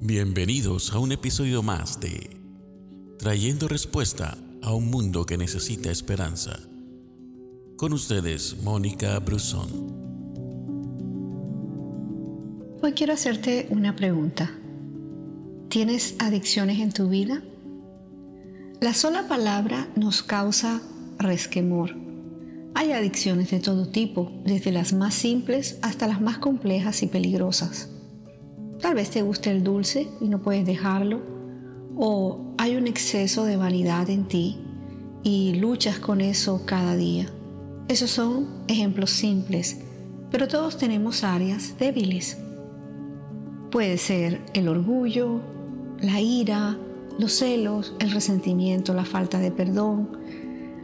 Bienvenidos a un episodio más de Trayendo respuesta a un mundo que necesita esperanza. Con ustedes, Mónica Brusón. Hoy quiero hacerte una pregunta. ¿Tienes adicciones en tu vida? La sola palabra nos causa resquemor. Hay adicciones de todo tipo, desde las más simples hasta las más complejas y peligrosas. Tal vez te guste el dulce y no puedes dejarlo, o hay un exceso de vanidad en ti y luchas con eso cada día. Esos son ejemplos simples, pero todos tenemos áreas débiles. Puede ser el orgullo, la ira, los celos, el resentimiento, la falta de perdón,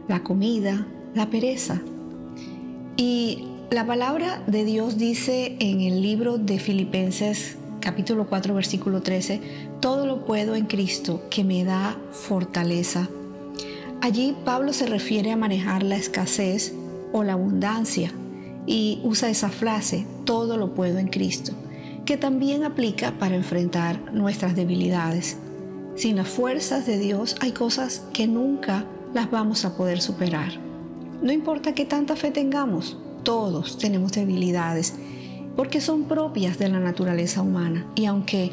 la comida, la pereza. Y la palabra de Dios dice en el libro de Filipenses capítulo 4, versículo 13, todo lo puedo en Cristo que me da fortaleza. Allí Pablo se refiere a manejar la escasez o la abundancia y usa esa frase, todo lo puedo en Cristo, que también aplica para enfrentar nuestras debilidades. Sin las fuerzas de Dios hay cosas que nunca las vamos a poder superar. No importa qué tanta fe tengamos, todos tenemos debilidades porque son propias de la naturaleza humana y aunque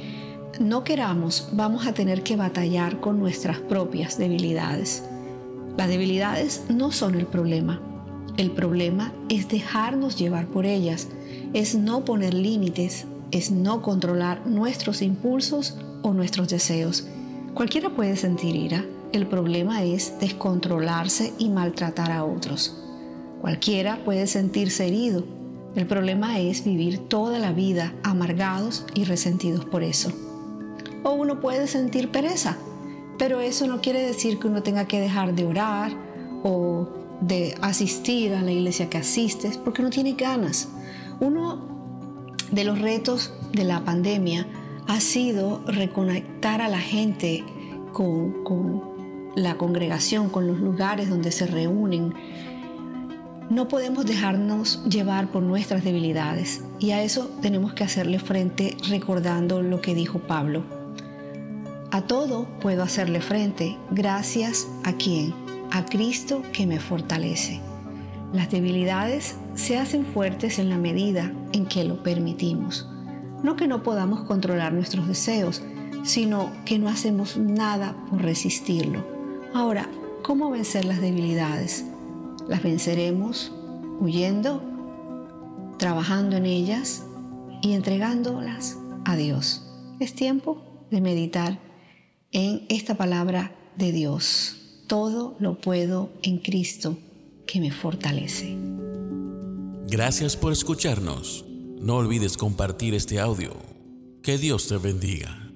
no queramos, vamos a tener que batallar con nuestras propias debilidades. Las debilidades no son el problema. El problema es dejarnos llevar por ellas, es no poner límites, es no controlar nuestros impulsos o nuestros deseos. Cualquiera puede sentir ira, el problema es descontrolarse y maltratar a otros. Cualquiera puede sentirse herido, el problema es vivir toda la vida amargados y resentidos por eso. O uno puede sentir pereza, pero eso no quiere decir que uno tenga que dejar de orar o de asistir a la iglesia que asistes porque no tiene ganas. Uno de los retos de la pandemia ha sido reconectar a la gente con, con la congregación, con los lugares donde se reúnen, no podemos dejarnos llevar por nuestras debilidades y a eso tenemos que hacerle frente recordando lo que dijo Pablo. A todo puedo hacerle frente gracias a quien, a Cristo que me fortalece. Las debilidades se hacen fuertes en la medida en que lo permitimos. No que no podamos controlar nuestros deseos, sino que no hacemos nada por resistirlo. Ahora, ¿cómo vencer las debilidades? Las venceremos huyendo, trabajando en ellas y entregándolas a Dios. Es tiempo de meditar en esta palabra de Dios. Todo lo puedo en Cristo que me fortalece. Gracias por escucharnos. No olvides compartir este audio. Que Dios te bendiga.